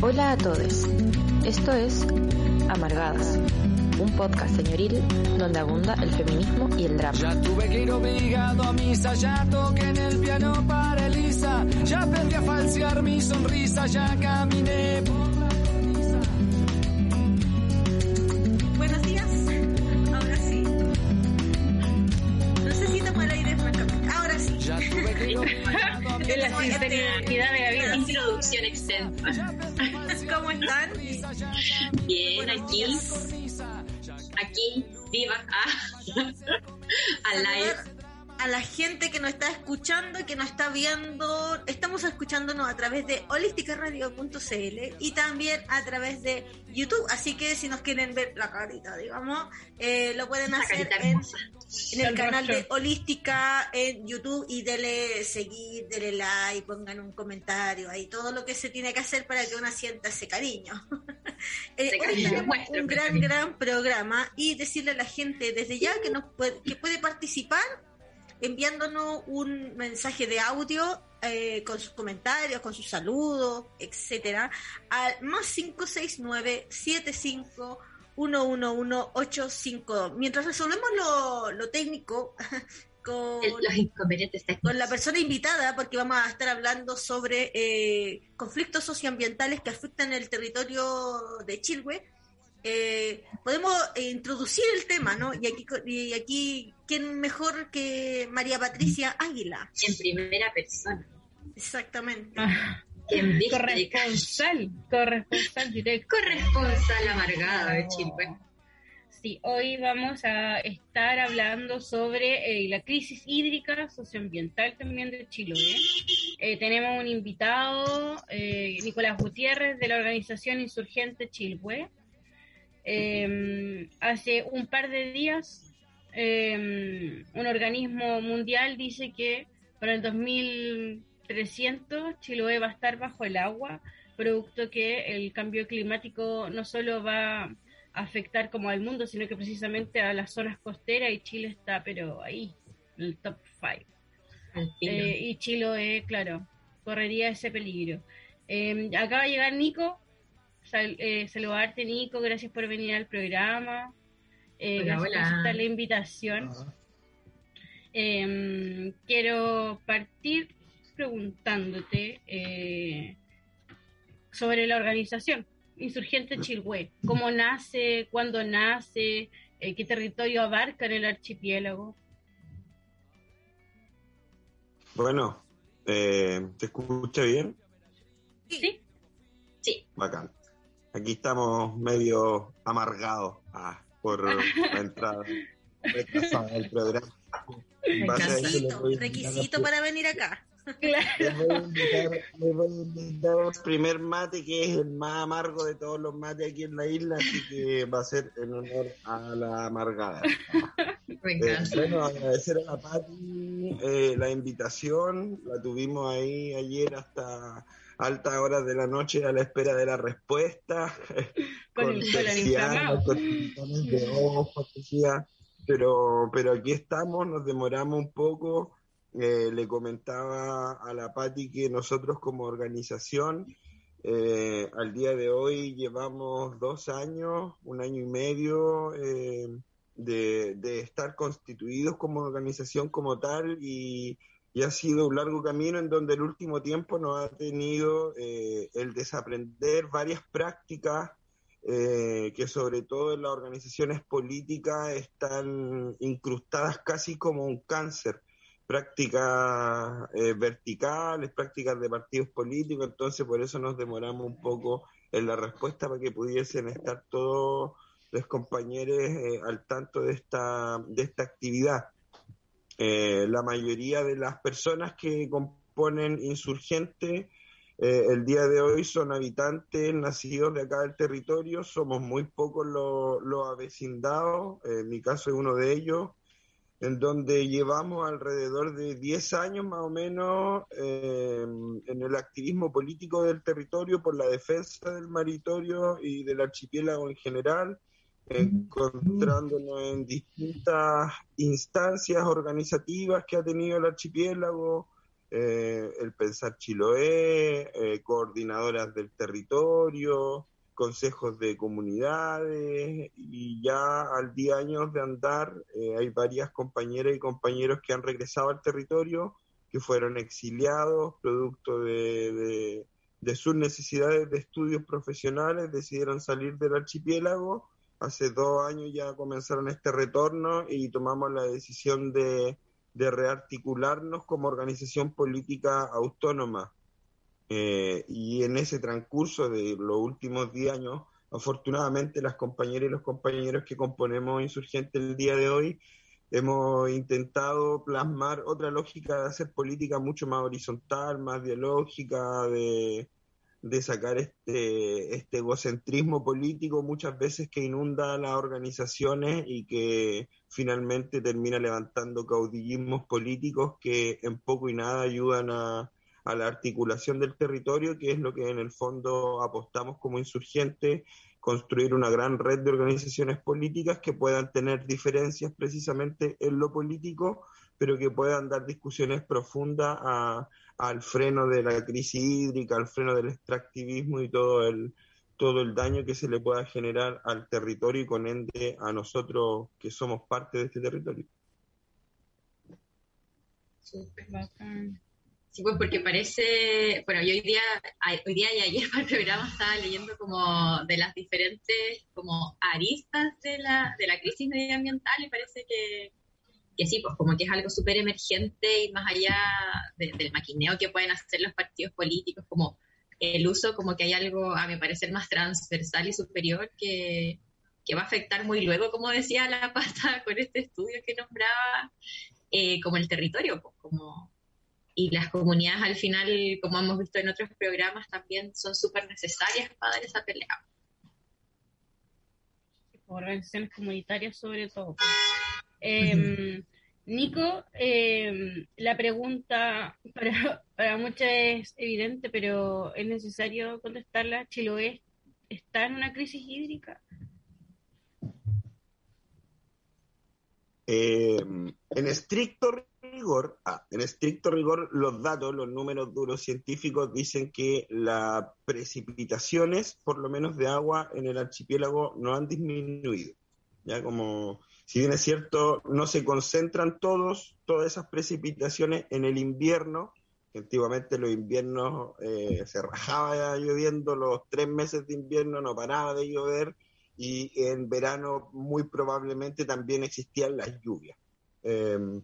Hola a todos. Esto es Amargadas, un podcast señoril donde abunda el feminismo y el drama. Ya tuve que ir obligado a misa, ya toqué en el piano para Elisa, ya aprendí a falsear mi sonrisa, ya caminé por la cornisa. Buenos días. Ahora sí. No sé si tomo el aire. Ahora sí. Ya tuve que ir obligado a Es la sinceridad de Gabriel. Introducción extensa. ¿Cómo están? Bien, aquí, aquí, viva, ah, al live. A la gente que nos está escuchando, que nos está viendo, estamos escuchándonos a través de holisticaradio.cl y también a través de YouTube. Así que si nos quieren ver la carita, digamos, eh, lo pueden hacer en, el canal de. Holística en YouTube y dele seguir, dele like, pongan un comentario ahí, todo lo que se tiene que hacer para que uno sienta ese cariño. Eh, hoy tenemos un gran, gran programa y decirle a la gente desde ya que, nos puede, que puede participar enviándonos un mensaje de audio eh, con sus comentarios, con sus saludos, etcétera, al más 569 75 111 Mientras resolvemos lo, lo técnico con, con la persona invitada, porque vamos a estar hablando sobre eh, conflictos socioambientales que afectan el territorio de Chilhue. Eh, podemos eh, introducir el tema, ¿no? Y aquí, y aquí, ¿quién mejor que María Patricia Águila? En primera persona. Exactamente. Corresponsal, corresponsal directo. Corresponsal amargada de Chilpe. Sí, hoy vamos a estar hablando sobre eh, la crisis hídrica socioambiental también de Chiloé. Eh, tenemos un invitado, eh, Nicolás Gutiérrez, de la organización insurgente Chilhue. Eh, hace un par de días, eh, un organismo mundial dice que para el 2300 Chiloé va a estar bajo el agua, producto que el cambio climático no solo va a afectar como al mundo, sino que precisamente a las zonas costeras y Chile está, pero ahí, en el top 5. Al filo. Eh, y Chiloé, claro, correría ese peligro. Eh, acaba de llegar Nico. Sal, eh, saludarte, Nico. Gracias por venir al programa. Eh, Hola, gracias por aceptar la invitación. Eh, quiero partir preguntándote eh, sobre la organización Insurgente Chilhue. ¿Cómo nace? ¿Cuándo nace? eh, ¿Qué territorio abarca en el archipiélago? Bueno, eh, ¿te escucha bien? ¿Sí? Sí, Bacán. Aquí estamos medio amargados ah, por la entrada del programa. Requisito, para venir acá. Les voy a invitar, les voy a invitar al primer mate que es el más amargo de todos los mates aquí en la isla, así que va a ser en honor a la amargada. me Eh, bueno, agradecer a la Pati eh, la invitación, la tuvimos ahí ayer hasta altas horas de la noche a la espera de la respuesta, Con el colon persianas, inflamado. con titanes de ojos, decía, pero, pero aquí estamos, nos demoramos un poco, eh, le comentaba a la Pati que nosotros como organización eh, al día de hoy llevamos dos años, un año y medio eh, de, de estar constituidos como organización como tal y, y ha sido un largo camino en donde el último tiempo nos ha tenido eh, el desaprender varias prácticas eh, que sobre todo en las organizaciones políticas están incrustadas casi como un cáncer prácticas eh, verticales, prácticas de partidos políticos, entonces por eso nos demoramos un poco en la respuesta para que pudiesen estar todos los compañeros eh, al tanto de esta, de esta actividad. Eh, la mayoría de las personas que componen Insurgente eh, el día de hoy son habitantes nacidos de acá del territorio, somos muy pocos los, los avecindados, en mi caso es uno de ellos, en donde llevamos alrededor de 10 años más o menos eh, en el activismo político del territorio por la defensa del maritorio y del archipiélago en general, encontrándonos en distintas instancias organizativas que ha tenido el archipiélago, eh, el Pensar Chiloé, eh, coordinadoras del territorio, consejos de comunidades y ya al día años de andar eh, hay varias compañeras y compañeros que han regresado al territorio, que fueron exiliados producto de, de sus necesidades de estudios profesionales, decidieron salir del archipiélago. Hace dos años ya comenzaron este retorno y tomamos la decisión de rearticularnos como organización política autónoma. Eh, y en ese transcurso de los últimos 10 años, afortunadamente las compañeras y los compañeros que componemos Insurgente el día de hoy, hemos intentado plasmar otra lógica de hacer política mucho más horizontal, más dialógica, de, de sacar este, este egocentrismo político muchas veces que inunda las organizaciones y que finalmente termina levantando caudillismos políticos que en poco y nada ayudan a, la articulación del territorio, que es lo que en el fondo apostamos como insurgentes, construir una gran red de organizaciones políticas que puedan tener diferencias precisamente en lo político, pero que puedan dar discusiones profundas a al freno de la crisis hídrica, al freno del extractivismo y todo el, todo el daño que se le pueda generar al territorio y con ende a nosotros que somos parte de este territorio. Sí, pues porque parece, bueno, yo hoy día, hoy día y ayer para el programa estaba leyendo como de las diferentes como aristas de la, de la crisis medioambiental y parece que que sí, pues como que es algo súper emergente y más allá del maquineo que pueden hacer los partidos políticos, como el uso, como que hay algo, a mi parecer, más transversal y superior que, va a afectar muy luego, como decía la pata con este estudio que nombraba, eh, como el territorio, pues como y las comunidades al final, como hemos visto en otros programas, también son súper necesarias para dar esa pelea. Organizaciones comunitarias sobre todo. Eh, Nico, em, la pregunta para, para muchos es evidente, pero es necesario contestarla. ¿Chiloé está en una crisis hídrica? Em, en estricto rigor, ah, en estricto rigor, los datos, los números duros científicos dicen que las precipitaciones, por lo menos de agua en el archipiélago, no han disminuido. Ya como si bien es cierto, no se concentran todos, todas esas precipitaciones en el invierno, que antiguamente los inviernos eh, se rajaba lloviendo, los tres meses de invierno no paraba de llover y en verano muy probablemente también existían las lluvias. Em,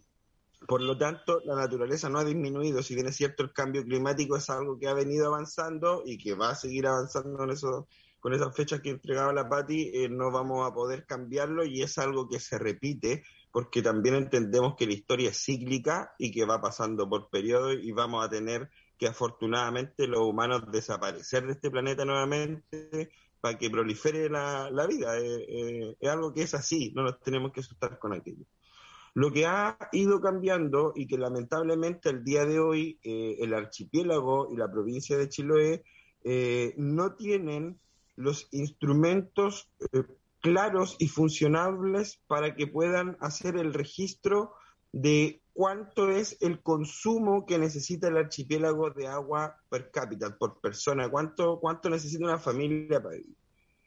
por lo tanto, la naturaleza no ha disminuido, si bien es cierto, el cambio climático es algo que ha venido avanzando y que va a seguir avanzando en esos con esas fechas que entregaba la Patti, eh, no vamos a poder cambiarlo y es algo que se repite porque también entendemos que la historia es cíclica y que va pasando por periodos y vamos a tener que afortunadamente los humanos desaparecer de este planeta nuevamente para que prolifere la, vida. Eh, eh, es algo que es así, no nos tenemos que asustar con aquello. Lo que ha ido cambiando y que lamentablemente al día de hoy el archipiélago y la provincia de Chiloé no tienen los instrumentos eh, claros y funcionables para que puedan hacer el registro de cuánto es el consumo que necesita el archipiélago de agua per cápita, por persona, cuánto, cuánto necesita una familia para vivir.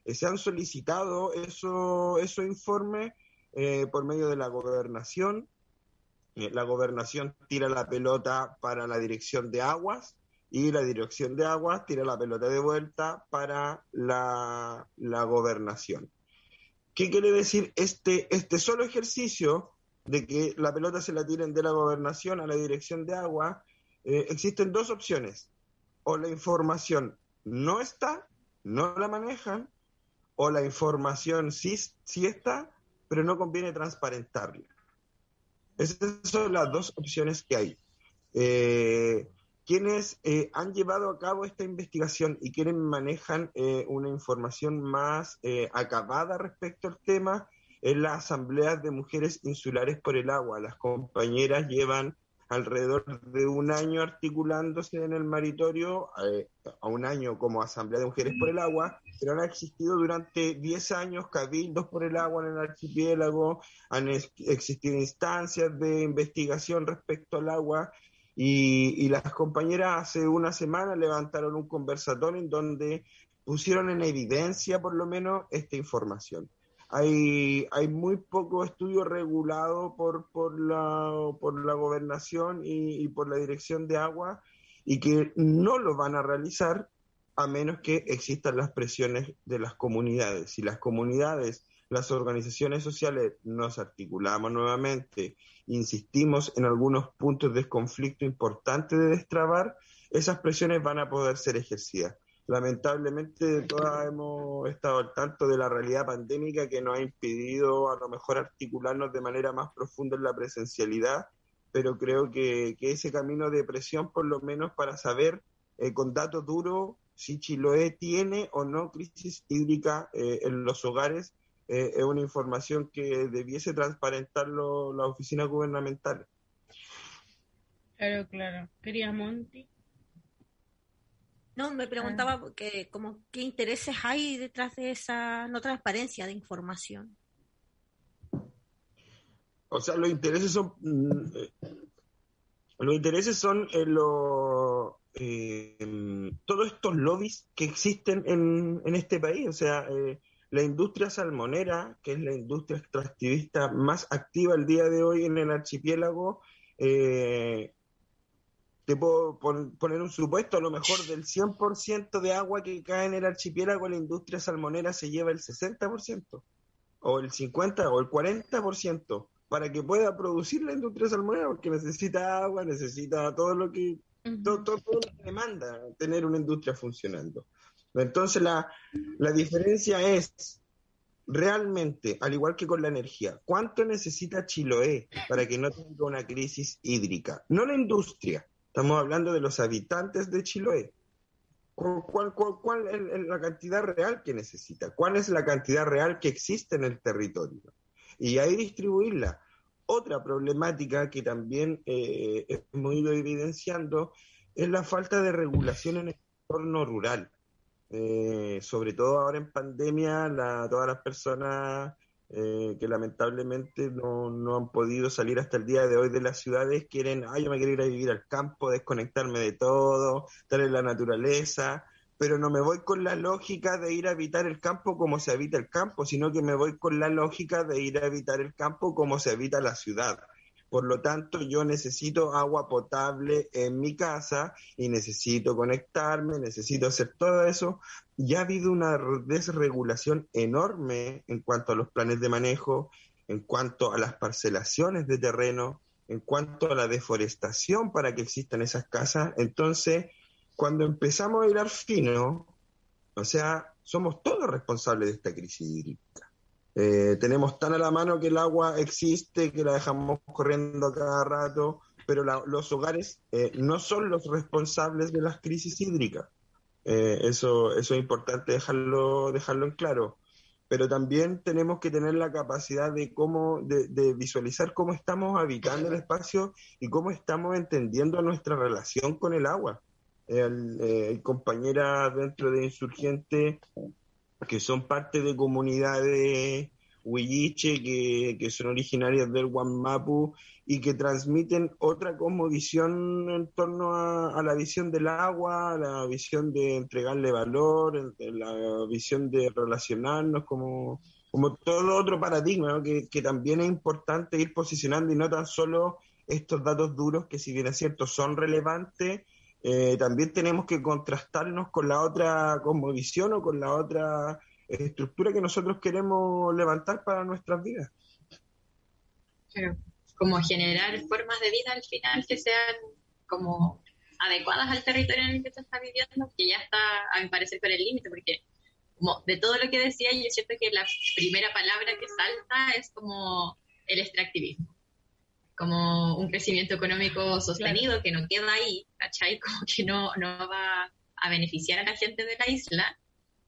Eh, se han solicitado esos eso informes eh, por medio de la gobernación. la gobernación tira la pelota para la dirección de aguas y la dirección de aguas tira la pelota de vuelta para la, gobernación. ¿Qué quiere decir este, este solo ejercicio de que la pelota se la tiren de la gobernación a la dirección de agua? Eh, existen dos opciones. O la información no está, no la manejan, o la información sí, sí está, pero no conviene transparentarla. Esas son las dos opciones que hay. Eh, quienes eh, han llevado a cabo esta investigación y quienes manejan eh, una información más eh, acabada respecto al tema es la Asamblea de Mujeres Insulares por el Agua. Las compañeras llevan alrededor de un año articulándose en el maritorio, a un año como Asamblea de Mujeres por el Agua, pero han existido durante 10 años cabildos por el agua en el archipiélago, han existido instancias de investigación respecto al agua Y, las compañeras hace una semana levantaron un conversatorio en donde pusieron en evidencia por lo menos esta información. Hay, hay muy poco estudio regulado por, por, la, por la gobernación y, por la dirección de agua y que no lo van a realizar a menos que existan las presiones de las comunidades. Si las comunidades, las organizaciones sociales nos articulamos nuevamente insistimos en algunos puntos de conflicto importantes de destrabar, esas presiones van a poder ser ejercidas. Lamentablemente todas hemos estado al tanto de la realidad pandémica que nos ha impedido a lo mejor articularnos de manera más profunda en la presencialidad, pero creo que, ese camino de presión, por lo menos para saber eh, con datos duros si Chiloé tiene o no crisis hídrica eh, en los hogares, eh, es una información que debiese transparentarlo la oficina gubernamental. Claro, claro. ¿Querías Monty? No, me preguntaba porque, como, qué intereses hay detrás de esa no transparencia de información. O sea, los intereses son mm, eh, los intereses son eh, todos estos lobbies que existen en, en este país. O sea, eh, la industria salmonera, que es la industria extractivista más activa el día de hoy en el archipiélago, eh, te puedo poner un supuesto, a lo mejor del 100% de agua que cae en el archipiélago, la industria salmonera se lleva el 60%, o el 50% o el 40%, para que pueda producir la industria salmonera, porque necesita agua, necesita todo lo que, todo, todo lo que demanda tener una industria funcionando. Entonces la, diferencia es realmente, al igual que con la energía, ¿cuánto necesita Chiloé para que no tenga una crisis hídrica? No la industria, estamos hablando de los habitantes de Chiloé. ¿Cuál, cuál, es la cantidad real que necesita? ¿Cuál es la cantidad real que existe en el territorio? Y ahí distribuirla. Otra problemática que también eh, hemos ido evidenciando es la falta de regulación en el entorno rural. Eh, sobre todo ahora en pandemia, la, todas las personas eh, que lamentablemente no, no, han podido salir hasta el día de hoy de las ciudades quieren, ay, yo me quiero ir a vivir al campo, desconectarme de todo, estar en la naturaleza, pero no me voy con la lógica de ir a habitar el campo como se habita el campo, sino que me voy con la lógica de ir a habitar el campo como se habita la ciudad. Por lo tanto, yo necesito agua potable en mi casa y necesito conectarme, necesito hacer todo eso. Ya ha habido una desregulación enorme en cuanto a los planes de manejo, en cuanto a las parcelaciones de terreno, en cuanto a la deforestación para que existan esas casas. Entonces, cuando empezamos a hilar fino, o sea, somos todos responsables de esta crisis hídrica. Eh, tenemos tan a la mano que el agua existe, que la dejamos corriendo cada rato, pero los hogares eh, no son los responsables de las crisis hídricas. Eh, eso, eso es importante dejarlo, dejarlo en claro. Pero también tenemos que tener la capacidad de cómo, de, visualizar cómo estamos habitando el espacio y cómo estamos entendiendo nuestra relación con el agua. hay compañeras dentro de Insurgente que son parte de comunidades huilliche que, que, son originarias del Guamapu y que transmiten otra cosmovisión en torno a, la visión del agua, la visión de entregarle valor, la visión de relacionarnos como, como todo otro paradigma, que, que también es importante ir posicionando y no tan solo estos datos duros que si bien es cierto son relevantes, eh, también tenemos que contrastarnos con la otra cosmovisión o con la otra estructura que nosotros queremos levantar para nuestras vidas. como generar formas de vida al final que sean como adecuadas al territorio en el que se está viviendo, que ya está, a mi parecer, por el límite, porque como de todo lo que decía, yo siento que la primera palabra que salta es como el extractivismo como un crecimiento económico sostenido que no queda ahí, ¿cachai? Como que no, no va a beneficiar a la gente de la isla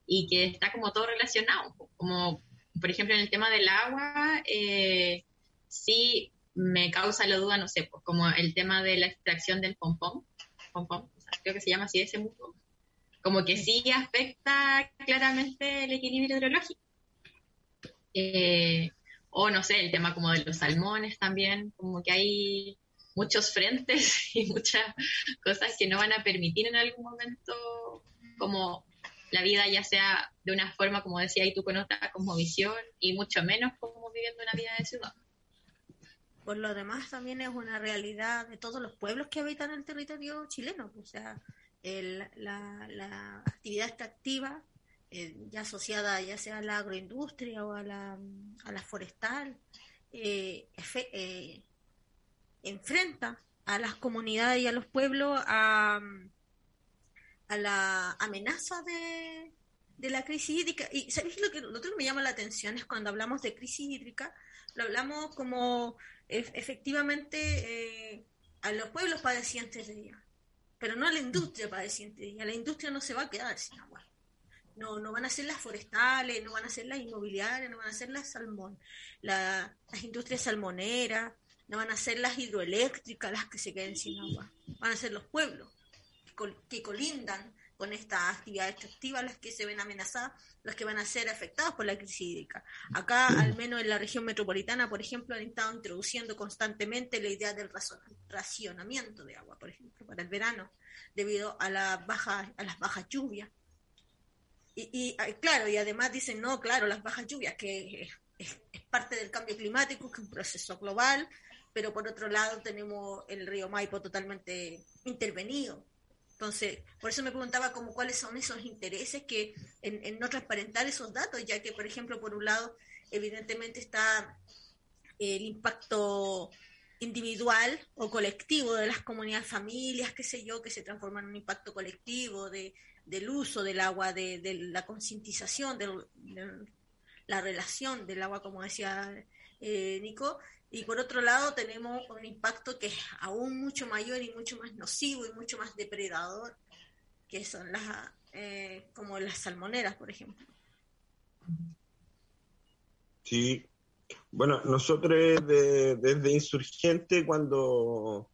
y que está como todo relacionado. Como, por ejemplo, en el tema del agua, eh, sí me causa la duda, no sé, pues como el tema de la extracción del pompón, pompón creo que se llama así ese musgo, como que sí afecta claramente el equilibrio hidrológico. Eh, o no sé, el tema como de los salmones también, como que hay muchos frentes y muchas cosas que no van a permitir en algún momento como la vida ya sea de una forma, como decía y tú, con otra visión y mucho menos como viviendo una vida de ciudad. Por lo demás, también es una realidad de todos los pueblos que habitan el territorio chileno. O sea, la, actividad extractiva, eh, ya asociada ya sea a la agroindustria o a la, a la forestal, eh, eh, enfrenta a las comunidades y a los pueblos a, a la amenaza de, de la crisis hídrica. Y ¿sabéis lo que, lo que me llama la atención? Es cuando hablamos de crisis hídrica, lo hablamos como efectivamente a los pueblos padecientes de ella, pero no a la industria padeciente de ella. La industria no se va a quedar sin agua. No, no van a ser las forestales, no van a ser las inmobiliarias, no van a ser las salmón, las industrias salmoneras, no van a ser las hidroeléctricas las que se queden sin agua, van a ser los pueblos que colindan con esta actividad extractiva las que se ven amenazadas, las que van a ser afectadas por la crisis hídrica. Acá, al menos en la región metropolitana, por ejemplo, han estado introduciendo constantemente la idea del racionamiento de agua, por ejemplo, para el verano, debido a, la baja, a las bajas lluvias. Y, claro, y además dicen, no, claro, las bajas lluvias, que es, parte del cambio climático, que es un proceso global, pero por otro lado tenemos el río Maipo totalmente intervenido. Entonces, por eso me preguntaba como cuáles son esos intereses que en, no transparentar esos datos, ya que, por ejemplo, por un lado, evidentemente está el impacto individual o colectivo de las comunidades, familias, qué sé yo, que se transforman en un impacto colectivo de, del uso del agua, de, la concientización, de, la relación del agua, como decía eh, Nico, y por otro lado tenemos un impacto que es aún mucho mayor y mucho más nocivo y mucho más depredador, que son las eh, como las salmoneras, por ejemplo. Sí, bueno, nosotros desde Insurgente cuando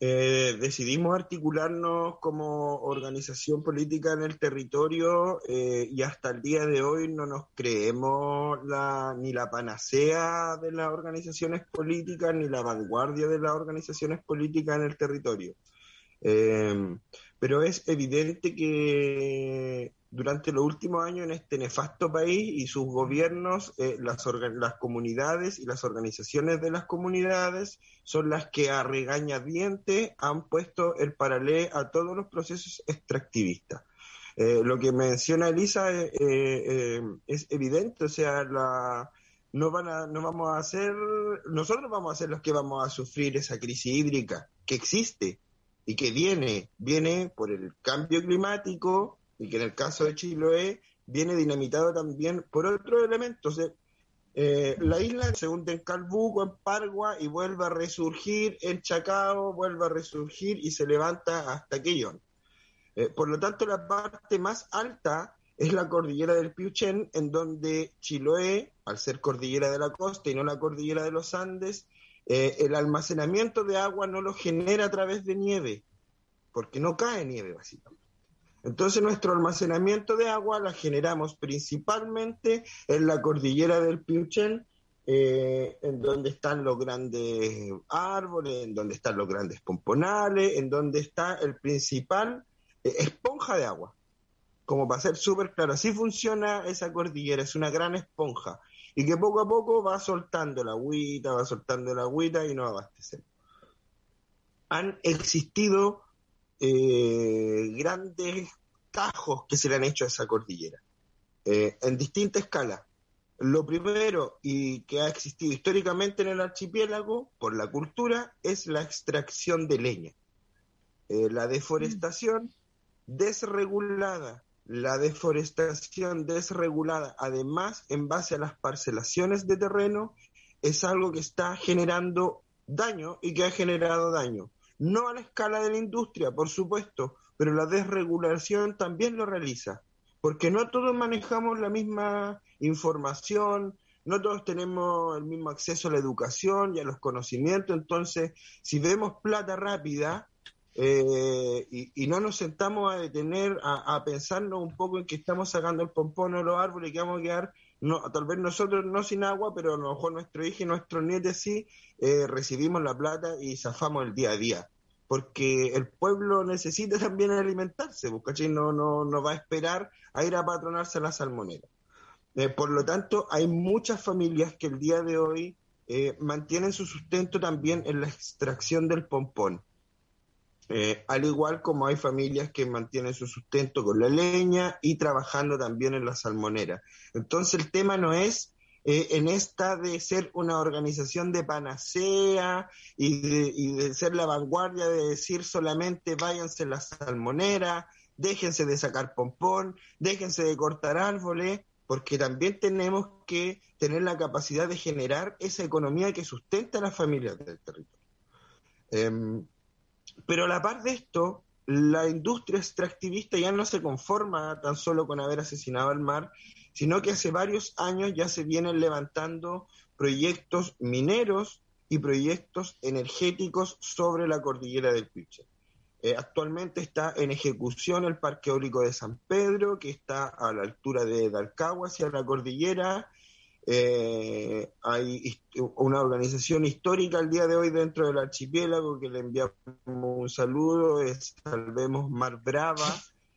eh, decidimos articularnos como organización política en el territorio eh, y hasta el día de hoy no nos creemos la, ni la panacea de las organizaciones políticas ni la vanguardia de las organizaciones políticas en el territorio. Eh, pero es evidente que durante los últimos años en este nefasto país y sus gobiernos, eh, las, las comunidades y las organizaciones de las comunidades son las que a regañadientes han puesto el paralelo a todos los procesos extractivistas. Eh, lo que menciona Elisa eh, es evidente, o sea, la, no, van a, no vamos a hacer, nosotros vamos a ser los que vamos a sufrir esa crisis hídrica que existe y que viene, viene por el cambio climático, y que en el caso de Chiloé viene dinamitado también por otros elementos. Eh, la isla se hunde en Calbuco, en Pargua, y vuelve a resurgir en Chacao, vuelve a resurgir y se levanta hasta Quillón. Eh, por lo tanto, la parte más alta es la cordillera del Piuchén, en donde Chiloé, al ser cordillera de la costa y no la cordillera de los Andes, eh, el almacenamiento de agua no lo genera a través de nieve, porque no cae nieve básicamente. Entonces nuestro almacenamiento de agua la generamos principalmente en la cordillera del Piuchén, eh, en donde están los grandes árboles, en donde están los grandes pomponales, en donde está el principal eh, esponja de agua. Como para ser súper claro, así funciona esa cordillera, es una gran esponja y que poco a poco va soltando la agüita, va soltando la agüita y nos abastecemos. Han existido eh, grandes tajos que se le han hecho a esa cordillera, eh, en distinta escala. Lo primero, y que ha existido históricamente en el archipiélago por la cultura, es la extracción de leña. Eh, la deforestación desregulada, la deforestación desregulada, además en base a las parcelaciones de terreno, es algo que está generando daño y que ha generado daño no a la escala de la industria, por supuesto, pero la desregulación también lo realiza, porque no todos manejamos la misma información, no todos tenemos el mismo acceso a la educación y a los conocimientos, entonces si vemos plata rápida eh, y, no nos sentamos a detener, a, a, pensarnos un poco en que estamos sacando el pompón o los árboles y que vamos a quedar no, tal vez nosotros no sin agua, pero a lo mejor nuestro hijo y nuestros nietos sí, eh, recibimos la plata y zafamos el día a día. Porque el pueblo necesita también alimentarse, pues, ¿cachai? No, no, no va a esperar a ir a patronarse la salmonera. Eh, por lo tanto, hay muchas familias que el día de hoy eh, mantienen su sustento también en la extracción del pompón. Eh, al igual como hay familias que mantienen su sustento con la leña y trabajando también en la salmonera. Entonces el tema no es eh, en esta de ser una organización de panacea y de, y de, ser la vanguardia de decir solamente váyanse la salmonera, déjense de sacar pompón, déjense de cortar árboles, porque también tenemos que tener la capacidad de generar esa economía que sustenta a las familias del territorio. Eh, pero a la par de esto, la industria extractivista ya no se conforma tan solo con haber asesinado al mar, sino que hace varios años ya se vienen levantando proyectos mineros y proyectos energéticos sobre la cordillera del Piche. Eh, actualmente está en ejecución el Parque Eólico de San Pedro, que está a la altura de Dalcagua, hacia la cordillera, eh, hay una organización histórica al día de hoy dentro del archipiélago que le enviamos un saludo, es Salvemos Mar Brava.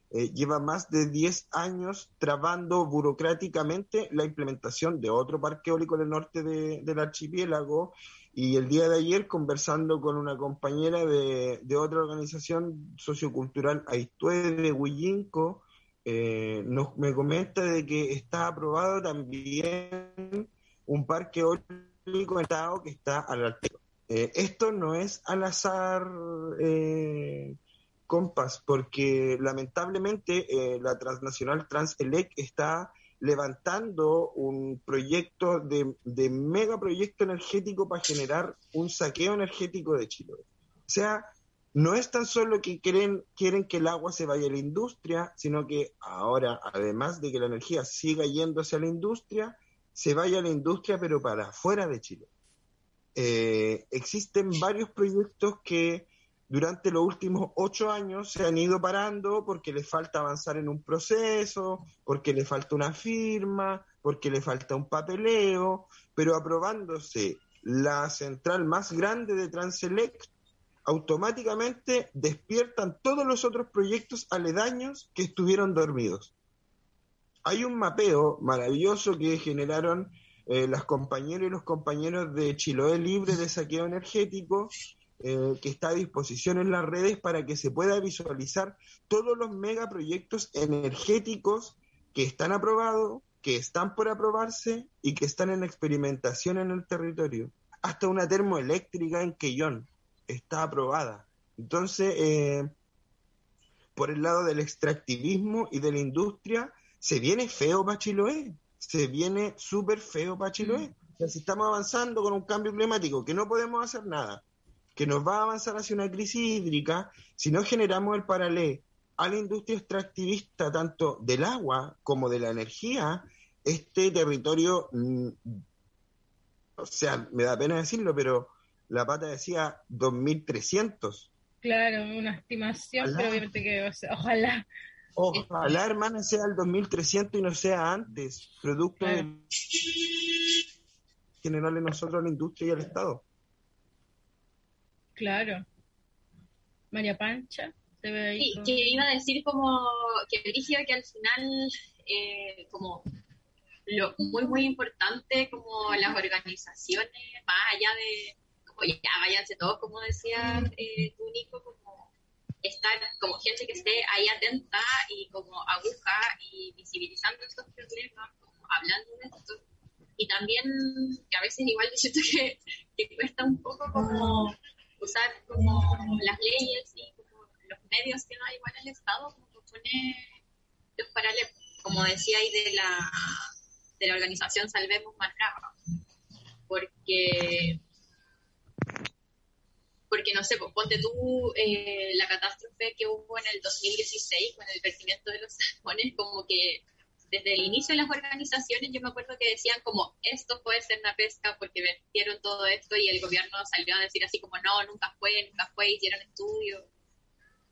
Eh, lleva más de 10 años trabando burocráticamente la implementación de otro parque eólico en el norte de, del archipiélago y el día de ayer conversando con una compañera de, de otra organización sociocultural Aitue de Huillinco, eh, nos, me comenta de que está aprobado también un parque eólico Estado que está al alto. Eh, esto no es al azar, eh, porque lamentablemente eh, la transnacional Transelec está levantando un proyecto de, de mega proyecto energético para generar un saqueo energético de Chile. O sea, no es tan solo que quieren, quieren que el agua se vaya a la industria, sino que ahora, además de que la energía siga yéndose a la industria, se vaya a la industria, pero para afuera de Chile. Eh, existen varios proyectos que durante los últimos ocho años se han ido parando porque le falta avanzar en un proceso, porque le falta una firma, porque le falta un papeleo, pero aprobándose la central más grande de Transelect, automáticamente despiertan todos los otros proyectos aledaños que estuvieron dormidos. Hay un mapeo maravilloso que generaron eh, las compañeras y los compañeros de Chiloé Libre de Saqueo Energético, eh, que está a disposición en las redes para que se pueda visualizar todos los megaproyectos energéticos que están aprobados, que están por aprobarse y que están en experimentación en el territorio. Hasta una termoeléctrica en Quellón está aprobada. Entonces, eh, por el lado del extractivismo y de la industria, se viene feo para Chiloé, se viene súper feo para Chiloé. Mm. O sea, si estamos avanzando con un cambio climático, que no podemos hacer nada, que nos va a avanzar hacia una crisis hídrica, si no generamos el paralelo a la industria extractivista, tanto del agua como de la energía, este territorio, mm, o sea, me da pena decirlo, pero la pata decía 2.300. Claro, una estimación, ojalá. pero obviamente que o sea, ojalá. Ojalá, hermana, sea el 2.300 y no sea antes, producto claro. de generarle nosotros a la industria y al Estado. Claro. María Pancha, se ve ahí. Sí, con... que iba a decir como que dije que al final, eh, como lo muy, muy importante, como las organizaciones, más allá de oye, ya váyanse todos, como decía eh, Nico, como estar como gente que esté ahí atenta y como aguja y visibilizando estos problemas, como hablando de esto. Y también que a veces igual siento que, que cuesta un poco como usar como las leyes y como los medios que no hay igual el Estado, como pone los paralelos, como decía ahí de la, de la organización Salvemos Marcaba. Porque porque no sé, pues, ponte tú eh, la catástrofe que hubo en el 2016 con el vertimiento de los salmones, como que desde el inicio de las organizaciones yo me acuerdo que decían como esto puede ser una pesca porque vertieron todo esto y el gobierno salió a decir así como no, nunca fue, nunca fue, hicieron estudios.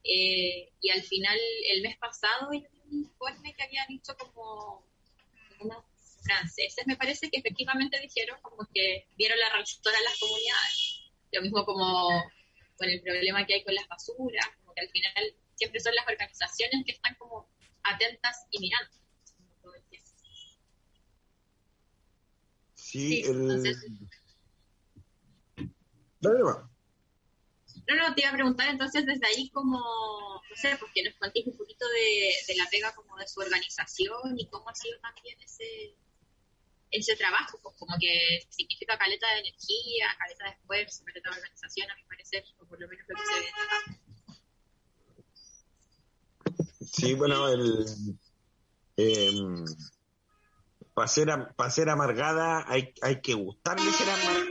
Eh, y al final, el mes pasado, hay un informe que habían hecho como unas franceses, me parece que efectivamente dijeron como que vieron la ruptura en las comunidades. Lo mismo como con el problema que hay con las basuras, como que al final siempre son las organizaciones que están como atentas y mirando. Sí, el... No, no, te iba a preguntar entonces desde ahí como, no sé, porque nos contéis un poquito de, la pega como de su organización y cómo ha sido también ese, ese trabajo, pues como que significa caleta de energía, caleta de esfuerzo, caleta de organización, a mi parecer, o por lo menos lo que se ve. Sí, bueno, el... Eh, para ser, para ser amargada hay, hay que gustarle ser amargada.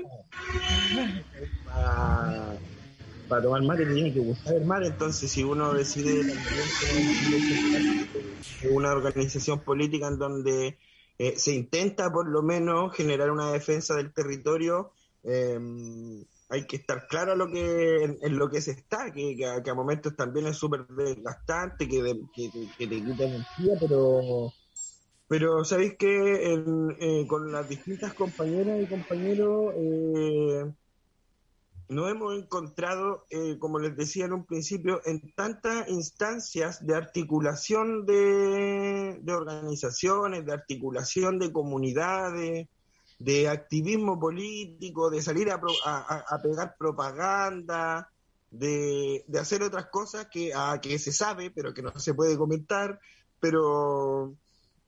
Para, tomar mate tiene que gustar el mar, entonces si uno decide una organización política en donde eh, se intenta por lo menos generar una defensa del territorio, em, hay que estar claro lo que, en, lo que se está, que, a, momentos también es súper desgastante, que, que, que, te quita energía, pero pero sabéis que eh, con las distintas compañeras y compañeros eh, nos hemos encontrado, eh, como les decía en un principio, en tantas instancias de articulación de, organizaciones, de articulación de comunidades, de activismo político, de salir a, pegar propaganda, de, hacer otras cosas que, a, que se sabe, pero que no se puede comentar, pero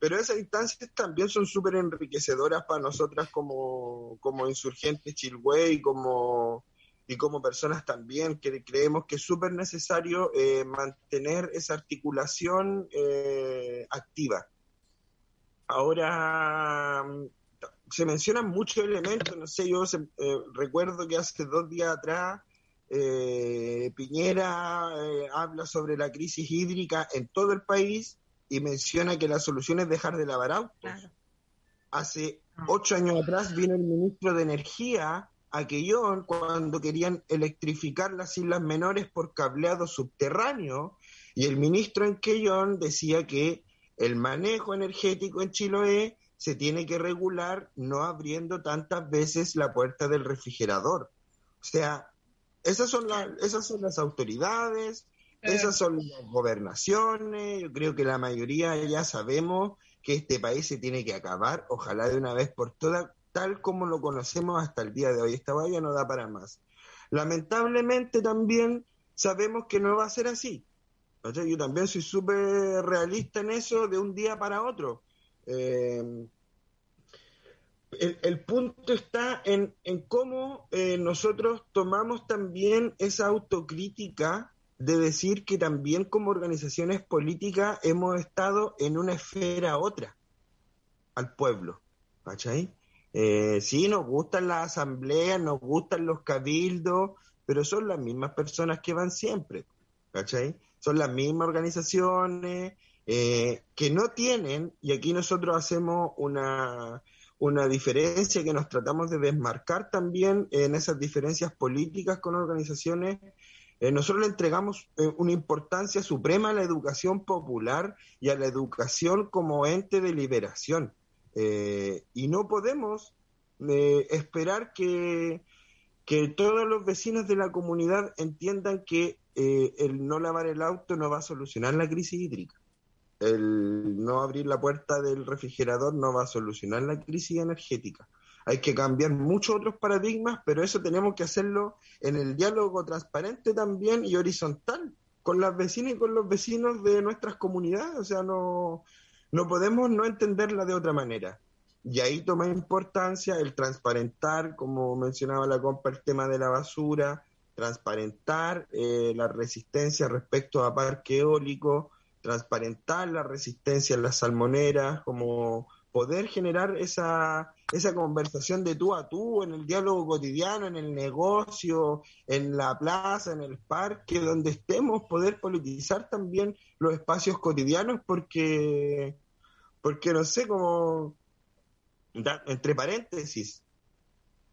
pero esas instancias también son súper enriquecedoras para nosotras como, como insurgentes Chilway como, y como personas también, que creemos que es súper necesario eh, mantener esa articulación eh, activa. Ahora, mm, se mencionan muchos elementos, no sé, yo eh, recuerdo que hace dos días atrás Piñera habla sobre la crisis hídrica en todo el país y menciona que la solución es dejar de lavar autos. Hace ah. ocho años atrás vino el ministro de Energía a Quellón cuando querían electrificar las islas menores por cableado subterráneo y el ministro en Quellón decía que el manejo energético en Chiloé se tiene que regular no abriendo tantas veces la puerta del refrigerador. O sea, esas son, las esas son las autoridades, esas son las gobernaciones, yo creo que la mayoría ya sabemos que este país se tiene que acabar, ojalá de una vez por todas, tal como lo conocemos hasta el día de hoy. Esta valla no da para más. Lamentablemente también sabemos que no va a ser así. Yo también soy súper realista en eso de un día para otro. Eh, el, punto está en, cómo eh, nosotros tomamos también esa autocrítica de decir que también como organizaciones políticas hemos estado en una esfera otra al pueblo, ¿cachai? Eh, sí, nos gustan las asambleas, nos gustan los cabildos, pero son las mismas personas que van siempre, ¿cachai? Son las mismas organizaciones eh, que no tienen, y aquí nosotros hacemos una, una diferencia que nos tratamos de desmarcar también en esas diferencias políticas con organizaciones eh, nosotros le entregamos eh, una importancia suprema a la educación popular y a la educación como ente de liberación. Eh, y no podemos esperar que, que todos los vecinos de la comunidad entiendan que el no lavar el auto no va a solucionar la crisis hídrica. El no abrir la puerta del refrigerador no va a solucionar la crisis energética hay que cambiar muchos otros paradigmas, pero eso tenemos que hacerlo en el diálogo transparente también y horizontal con las vecinas y con los vecinos de nuestras comunidades. O sea, no, no podemos no entenderla de otra manera. Y ahí toma importancia el transparentar, como mencionaba la compa, el tema de la basura, transparentar eh, la resistencia respecto a parque eólico, transparentar la resistencia en las salmoneras, como poder generar esa, esa conversación de tú a tú, en el diálogo cotidiano, en el negocio, en la plaza, en el parque, donde estemos, poder politizar también los espacios cotidianos, porque, porque no sé, como, entre paréntesis,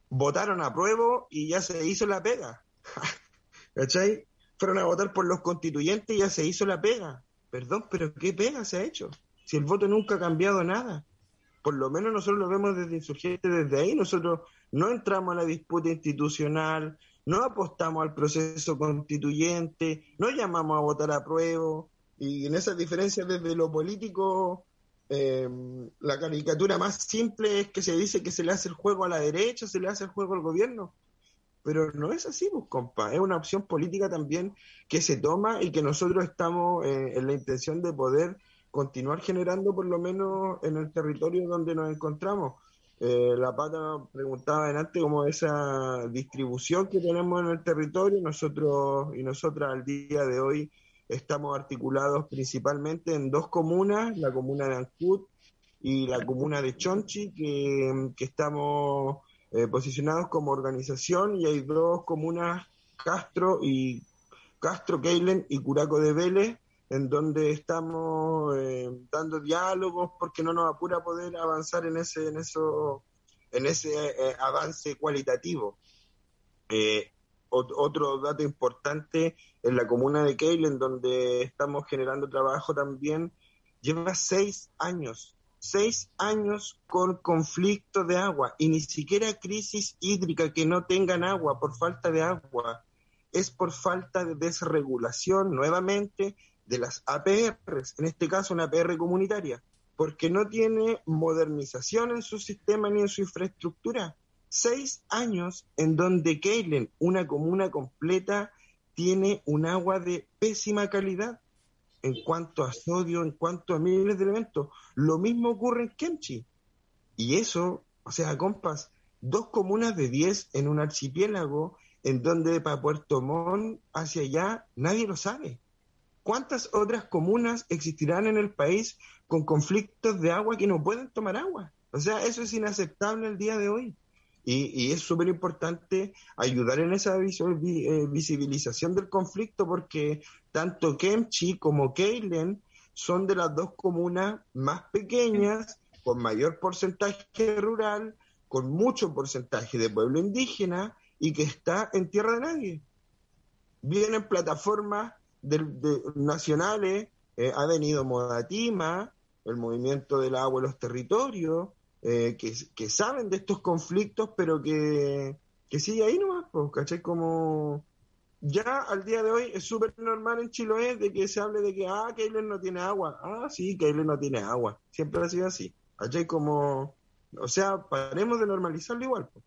votaron a prueba y ya se hizo la pega. ¿Cachai? Fueron a votar por los constituyentes y ya se hizo la pega. Perdón, pero ¿qué pega se ha hecho? Si el voto nunca ha cambiado nada por lo menos nosotros lo vemos desde insurgente, desde ahí nosotros no entramos a la disputa institucional, no apostamos al proceso constituyente, no llamamos a votar a prueba, y en esas diferencias desde lo político, eh, la caricatura más simple es que se dice que se le hace el juego a la derecha, se le hace el juego al gobierno, pero no es así, pues, compa, es una opción política también que se toma y que nosotros estamos eh, en la intención de poder continuar generando por lo menos en el territorio donde nos encontramos. Eh, la pata preguntaba adelante como esa distribución que tenemos en el territorio, nosotros y nosotras al día de hoy estamos articulados principalmente en dos comunas, la comuna de Ancut y la comuna de Chonchi, que, estamos eh, posicionados como organización y hay dos comunas, Castro y Castro, Keilen y Curaco de Vélez, en donde estamos eh, dando diálogos porque no nos apura poder avanzar en ese en eso en ese eh, avance cualitativo. Eh, otro dato importante en la comuna de en donde estamos generando trabajo también lleva seis años seis años con conflicto de agua y ni siquiera crisis hídrica que no tengan agua por falta de agua es por falta de desregulación nuevamente de las APRs, en este caso una APR comunitaria, porque no tiene modernización en su sistema ni en su infraestructura. Seis años en donde Keilen, una comuna completa, tiene un agua de pésima calidad en cuanto a sodio, en cuanto a miles de elementos. Lo mismo ocurre en Kemchi. Y eso, o sea, compas, dos comunas de diez en un archipiélago en donde para Puerto Montt hacia allá nadie lo sabe. ¿Cuántas otras comunas existirán en el país con conflictos de agua que no pueden tomar agua? O sea, eso es inaceptable el día de hoy. Y, es súper importante ayudar en esa eh, visibilización del conflicto porque tanto Kemchi como Keilen son de las dos comunas más pequeñas, con mayor porcentaje rural, con mucho porcentaje de pueblo indígena y que está en tierra de nadie. Vienen plataformas de, nacionales eh, ha venido Modatima, el movimiento del agua en los territorios, eh, que, saben de estos conflictos, pero que, que sigue ahí nomás, pues, ¿cachai? Como ya al día de hoy es súper normal en Chiloé de que se hable de que, ah, Keilen no tiene agua. Ah, sí, Keilen no tiene agua. Siempre ha sido así. ¿Cachai? Como, o sea, paremos de normalizarlo igual. Pues.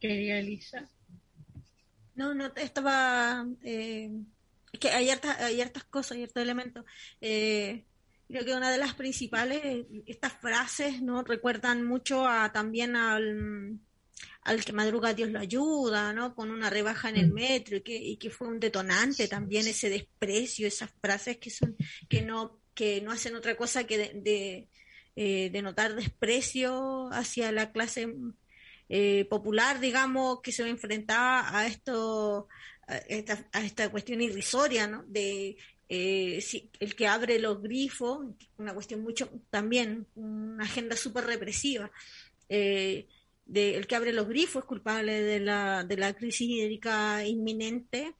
Elisa. No, no, estaba... Eh, es que hay hartas, hay hartas cosas, hay hartos elementos. Eh, creo que una de las principales, estas frases, ¿no? Recuerdan mucho a, también al, al que madruga Dios lo ayuda, ¿no? Con una rebaja en el mm. metro y que, y que fue un detonante también ese desprecio, esas frases que son, que no, que no hacen otra cosa que de, de, eh, denotar desprecio hacia la clase eh, popular, digamos, que se enfrentaba a esto, a esta, a esta cuestión irrisoria, ¿no? De eh, el que abre los grifos, una cuestión mucho, también, una agenda súper represiva. Eh, de, el que abre los grifos es culpable de la, de la crisis hídrica inminente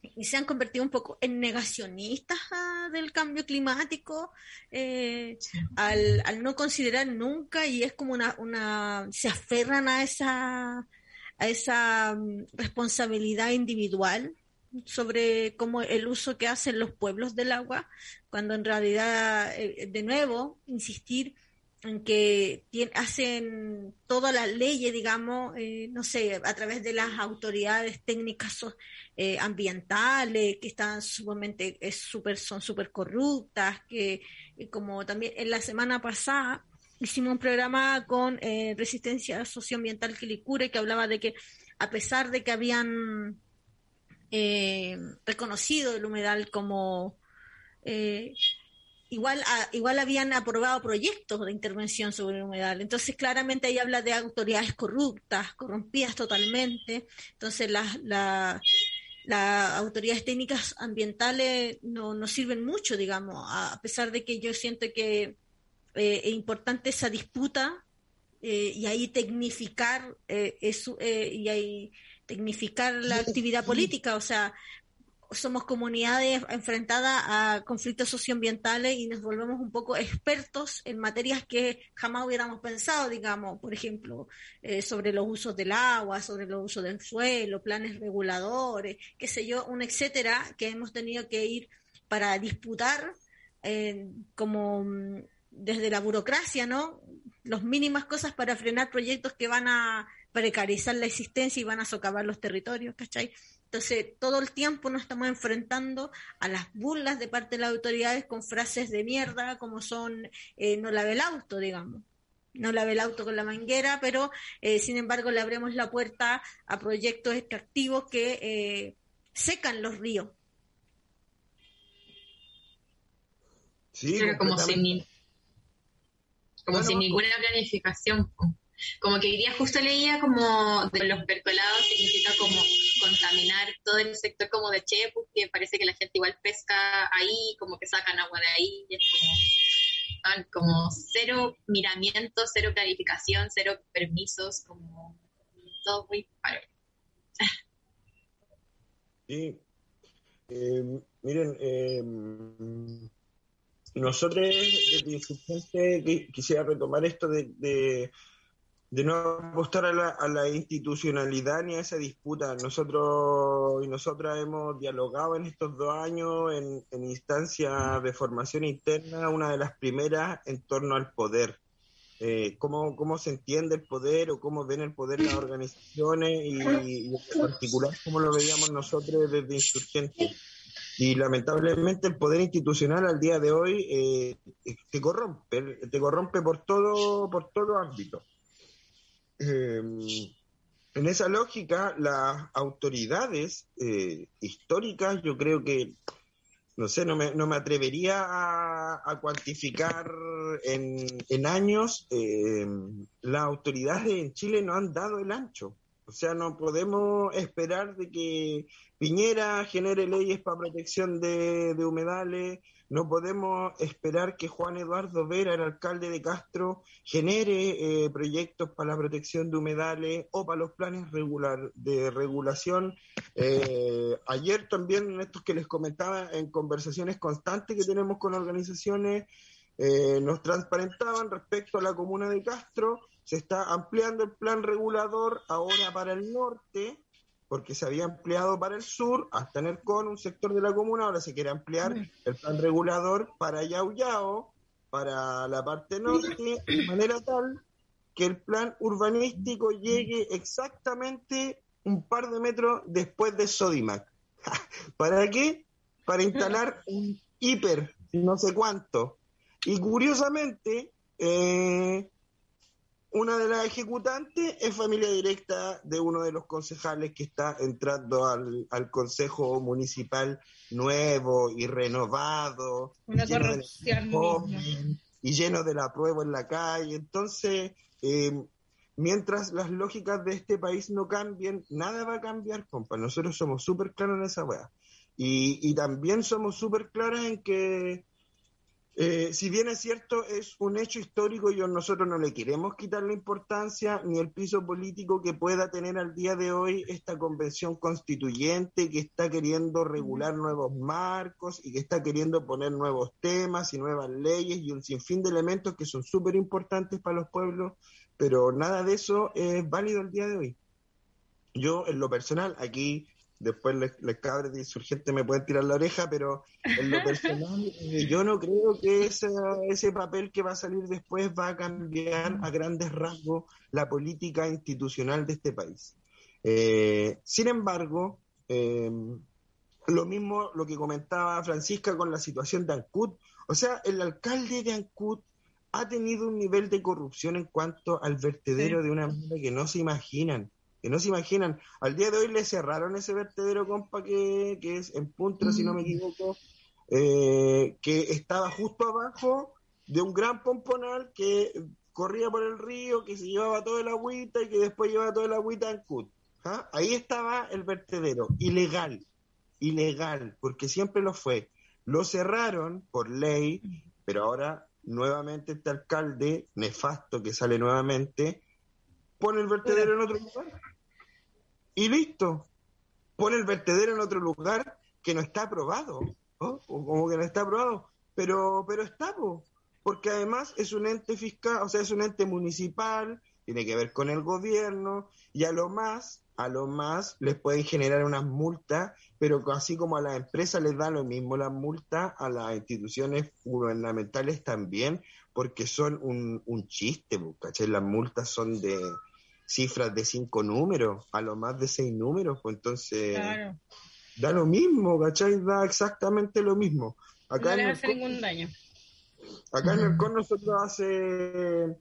y se han convertido un poco en negacionistas ah, del cambio climático eh, al, al, no considerar nunca y es como una, una se aferran a esa a esa mm, responsabilidad individual sobre cómo el uso que hacen los pueblos del agua cuando en realidad eh, de nuevo insistir en que hacen todas las leyes, digamos, eh, no sé, a través de las autoridades técnicas eh, ambientales, que están sumamente, es super, son súper corruptas, que como también en la semana pasada hicimos un programa con eh, Resistencia Socioambiental Quilicure que hablaba de que a pesar de que habían reconocido el humedal como igual, igual habían aprobado proyectos de intervención sobre el humedal. Entonces, claramente ahí habla de autoridades corruptas, corrompidas totalmente. Entonces, las, las, autoridades técnicas ambientales no, no sirven mucho, digamos, a, pesar de que yo siento que eh, es importante esa disputa eh, y ahí tecnificar eh, eso, y ahí tecnificar la actividad política, o sea, somos comunidades enfrentadas a conflictos socioambientales y nos volvemos un poco expertos en materias que jamás hubiéramos pensado, digamos, por ejemplo, eh, sobre los usos del agua, sobre los usos del suelo, planes reguladores, qué sé yo, un etcétera, que hemos tenido que ir para disputar eh, como mm, desde la burocracia, ¿no? Las mínimas cosas para frenar proyectos que van a precarizar la existencia y van a socavar los territorios, ¿cachai? Entonces, todo el tiempo nos estamos enfrentando a las burlas de parte de las autoridades con frases de mierda, como son eh, no lave el auto, digamos. No lave el auto con la manguera, pero eh, sin embargo le abrimos la puerta a proyectos extractivos que eh, secan los ríos. Sí, como sin, como sin ninguna planificación. Como que hoy día justo leía como de los percolados significa como contaminar todo el sector como de Chepu, que parece que la gente igual pesca ahí, como que sacan agua de ahí, y es como, como cero miramiento, cero clarificación, cero permisos, como todo muy paro. Sí. Eh, miren, eh, nosotros quisiera retomar esto de no apostar a la, a la, institucionalidad ni a esa disputa. Nosotros y nosotras hemos dialogado en estos dos años en, en instancias de formación interna, una de las primeras en torno al poder. Eh, cómo, cómo se entiende el poder o cómo ven el poder las organizaciones y, en particular cómo lo veíamos nosotros desde Insurgentes. Y lamentablemente el poder institucional al día de hoy eh, te corrompe, te corrompe por todo, por todo ámbito. Eh, en esa lógica, las autoridades eh, históricas, yo creo que, no sé, no me, no me atrevería a, cuantificar en, años, eh, las autoridades en Chile no han dado el ancho. O sea, no podemos esperar de que Piñera genere leyes para protección de humedales, no podemos esperar que Juan Eduardo Vera, el alcalde de Castro, genere eh, proyectos para la protección de humedales o para los planes de regulación. Eh, ayer también, estos que les comentaba, en conversaciones constantes que tenemos con organizaciones, eh, nos transparentaban respecto a la comuna de Castro, se está ampliando el plan regulador ahora para el norte, porque se había ampliado para el sur, hasta en el con un sector de la comuna, ahora se quiere ampliar el plan regulador para Yauyao, para la parte norte, de manera tal que el plan urbanístico llegue exactamente un par de metros después de Sodimac. ¿Para qué? Para instalar un hiper, no sé cuánto. Y curiosamente, eh, una de las ejecutantes es familia directa de uno de los concejales que está entrando al, al consejo municipal nuevo y renovado. Una y corrupción y lleno de la prueba en la calle. Entonces, eh, mientras las lógicas de este país no cambien, nada va a cambiar, compa. Nosotros somos súper claros en esa weá. Y, y también somos súper claros en que eh, si bien es cierto, es un hecho histórico y nosotros no le queremos quitar la importancia ni el piso político que pueda tener al día de hoy esta convención constituyente que está queriendo regular nuevos marcos y que está queriendo poner nuevos temas y nuevas leyes y un sinfín de elementos que son súper importantes para los pueblos, pero nada de eso es válido el día de hoy. Yo, en lo personal, aquí después les, cabres de insurgente me pueden tirar la oreja, pero en lo personal eh, yo no creo que ese, ese papel que va a salir después va a cambiar a grandes rasgos la política institucional de este país. Eh, sin embargo, eh, lo mismo lo que comentaba Francisca con la situación de Ancut, o sea, el alcalde de Ancut ha tenido un nivel de corrupción en cuanto al vertedero de una manera que no se imaginan que no se imaginan. Al día de hoy le cerraron ese vertedero, compa, que, que es en Punta, si no me mm. equivoco, eh, que estaba justo abajo de un gran pomponal que corría por el río, que se llevaba toda el agüita y que después llevaba toda el agüita en Cut. ¿ah? Ahí estaba el vertedero, ilegal, ilegal, porque siempre lo fue. Lo cerraron por ley, pero ahora nuevamente este alcalde nefasto que sale nuevamente pone el vertedero en otro lugar y listo. Pone el vertedero en otro lugar que no está aprobado, o como que no está aprobado, pero, pero está, porque además es un ente fiscal, o sea, es un ente municipal, tiene que ver con el gobierno, y a lo más, a lo más les pueden generar unas multas, pero así como a las empresas les da lo mismo las multas, a las instituciones gubernamentales también, porque son un, un chiste, ¿cachai? Las multas son de cifras de cinco números, a lo más de seis números, pues entonces da lo mismo, ¿cachai? Da exactamente lo mismo. Acá no le hace ningún daño. Acá en el CON nosotros hace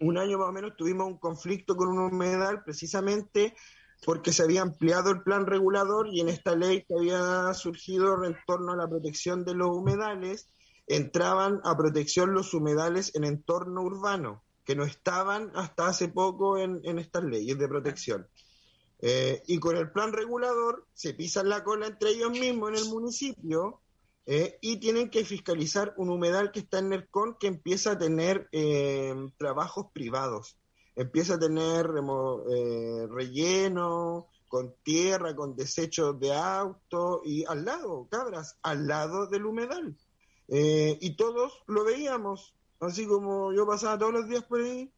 un año más o menos tuvimos un conflicto con un humedal precisamente porque se había ampliado el plan regulador y en esta ley que había surgido en torno a la protección de los humedales, entraban a protección los humedales en entorno urbano, que no estaban hasta hace poco en, estas leyes de protección. Eh, y con el plan regulador se pisan la cola entre ellos mismos en el municipio eh, y tienen que fiscalizar un humedal que está en NERCON que empieza a tener eh, trabajos privados empieza a tener relleno con tierra, con desechos de auto y al lado, cabras, al lado del humedal. Y todos lo veíamos, así como yo pasaba todos los días por ahí,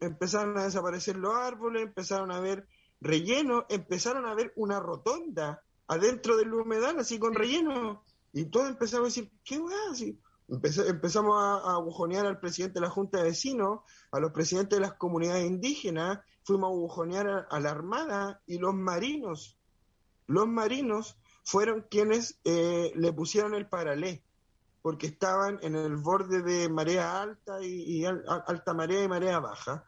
empezaron a desaparecer los árboles, empezaron a ver relleno, empezaron a ver una rotonda adentro del humedal, así con relleno. Y todos empezamos a decir, ¿qué weá? Así, empezamos a, agujonear al presidente de la Junta de Vecinos, a los presidentes de las comunidades indígenas, fuimos a agujonear a, la Armada y los marinos. Los marinos fueron quienes eh, le pusieron el paralé, porque estaban en el borde de marea alta y, alta marea y marea baja,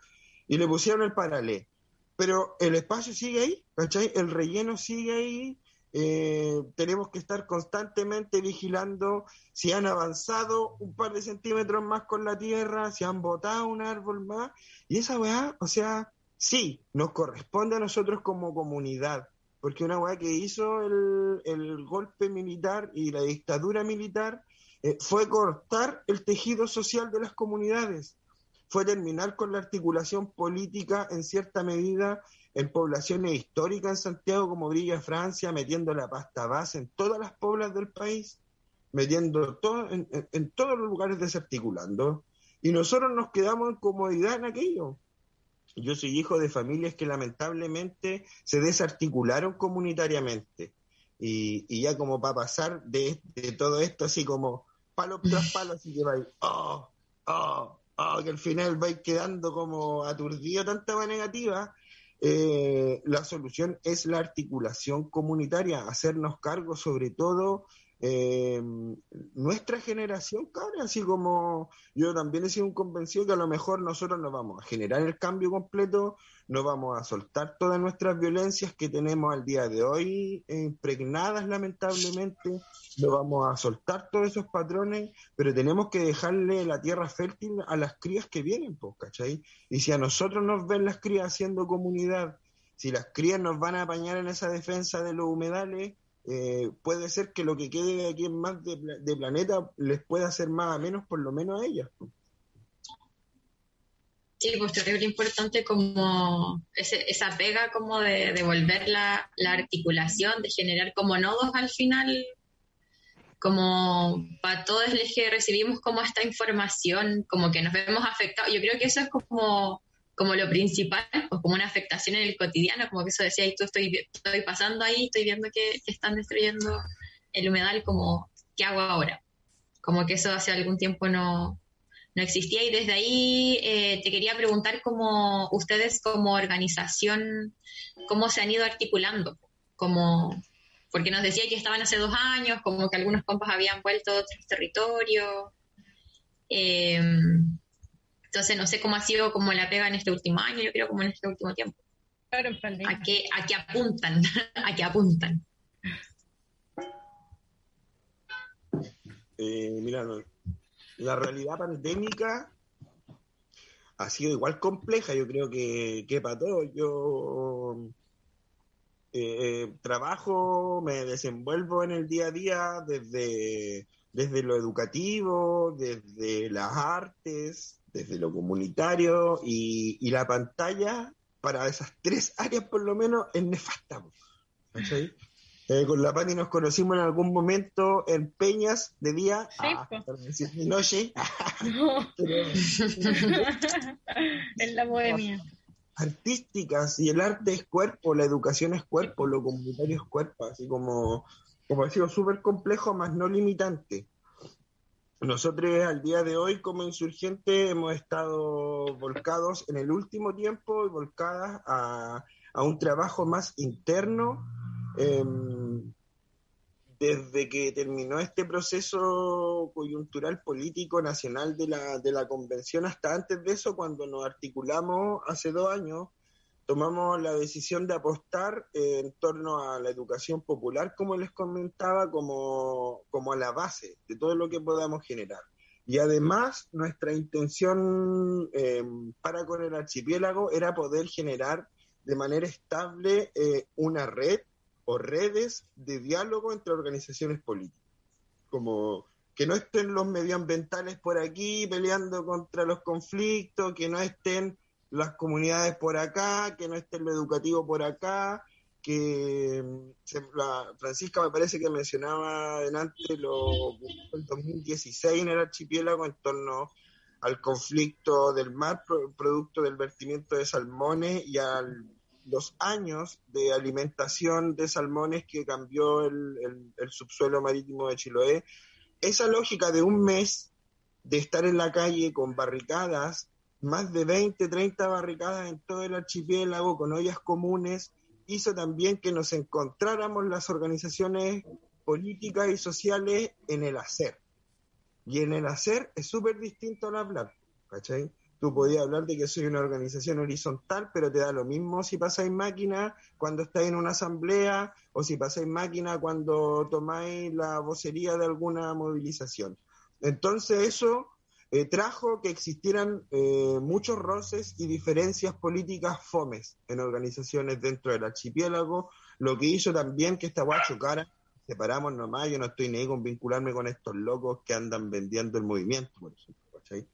y le pusieron el paralé. Pero el espacio sigue ahí, ¿cachai? El relleno sigue ahí, eh, tenemos que estar constantemente vigilando si han avanzado un par de centímetros más con la tierra, si han botado un árbol más. Y esa weá, o sea, sí, nos corresponde a nosotros como comunidad, porque una weá que hizo el, el golpe militar y la dictadura militar eh, fue cortar el tejido social de las comunidades, fue terminar con la articulación política en cierta medida en poblaciones históricas en Santiago como Brilla Francia, metiendo la pasta base en todas las poblas del país, metiendo todo, en, todos los lugares desarticulando. Y nosotros nos quedamos en comodidad en aquello. Yo soy hijo de familias que lamentablemente se desarticularon comunitariamente. Y, ya como para pasar de, todo esto así como palo tras palo, así que va oh, oh, oh, que al final va quedando como aturdido tanta va negativa, eh, la solución es la articulación comunitaria, hacernos cargo sobre todo eh, nuestra generación, cabrón, así como yo también he sido un convencido que a lo mejor nosotros no vamos a generar el cambio completo, no vamos a soltar todas nuestras violencias que tenemos al día de hoy impregnadas lamentablemente, no vamos a soltar todos esos patrones, pero tenemos que dejarle la tierra fértil a las crías que vienen, pues, ¿cachai? Y si a nosotros nos ven las crías haciendo comunidad, si las crías nos van a apañar en esa defensa de los humedales, eh, puede ser que lo que quede aquí en más de, de planeta les pueda hacer más a menos, por lo menos a ellas. Sí, pues terrible importante como esa pega como de devolver la, la, articulación, de generar como nodos al final, como para todos los que recibimos como esta información, como que nos vemos afectados. Yo creo que eso es como, como lo principal, pues como una afectación en el cotidiano, como que eso decía, y tú estoy, estoy pasando ahí, estoy viendo que, están destruyendo el humedal, como, ¿qué hago ahora? Como que eso hace algún tiempo no, no existía y desde ahí eh, te quería preguntar cómo ustedes como organización, cómo se han ido articulando, como, porque nos decía que estaban hace dos años, como que algunos compas habían vuelto a otros territorios. Em, entonces no sé cómo ha sido como la pega en este último año, yo creo como en este último tiempo. ¿A qué, a qué apuntan? ¿A qué apuntan? Eh, mira, la realidad pandémica ha sido igual compleja, yo creo que, que para todos. Yo eh, eh, trabajo, me desenvuelvo en el día a día desde, desde lo educativo, desde las artes, desde lo comunitario y, y la pantalla para esas tres áreas por lo menos es nefasta. Eh, con la Pani nos conocimos en algún momento en Peñas de día, Sí, para decir de noche, No, pero en la bohemia. artísticas y el arte es cuerpo, la educación es cuerpo, lo comunitario es cuerpo, así como, como ha sido súper complejo, más no limitante. Nosotros al día de hoy como insurgentes hemos estado volcados en el último tiempo y volcadas a, a un trabajo más interno. em, desde que terminó este proceso coyuntural político nacional de la, de la convención hasta antes de eso, cuando nos articulamos hace dos años, tomamos la decisión de apostar eh, en torno a la educación popular, como les comentaba, como, como a la base de todo lo que podamos generar. Y además, nuestra intención eh, para con el archipiélago era poder generar de manera estable eh, una red o redes de diálogo entre organizaciones políticas. Como que no estén los medioambientales por aquí peleando contra los conflictos, que no estén las comunidades por acá, que no esté lo educativo por acá, que la, Francisca me parece que mencionaba adelante lo el 2016 en el archipiélago en torno al conflicto del mar pro- producto del vertimiento de salmones y a los años de alimentación de salmones que cambió el, el- el subsuelo marítimo de Chiloé. Esa lógica de un mes de estar en la calle con barricadas, más de 20, 30 barricadas en todo el archipiélago, con ollas comunes, hizo también que nos encontráramos las organizaciones políticas y sociales en el hacer. Y en el hacer es súper distinto al hablar, ¿cachai? Tú podías hablar de que soy una organización horizontal, pero te da lo mismo si pasáis máquina cuando estáis en una asamblea o si pasáis máquina cuando tomáis la vocería de alguna movilización. Entonces eso eh, trajo que existieran eh, muchos roces y diferencias políticas fomes en organizaciones dentro del archipiélago, lo que hizo también que esta guay chocara, separamos nomás, yo no estoy ni con vincularme con estos locos que andan vendiendo el movimiento, ¿cachai?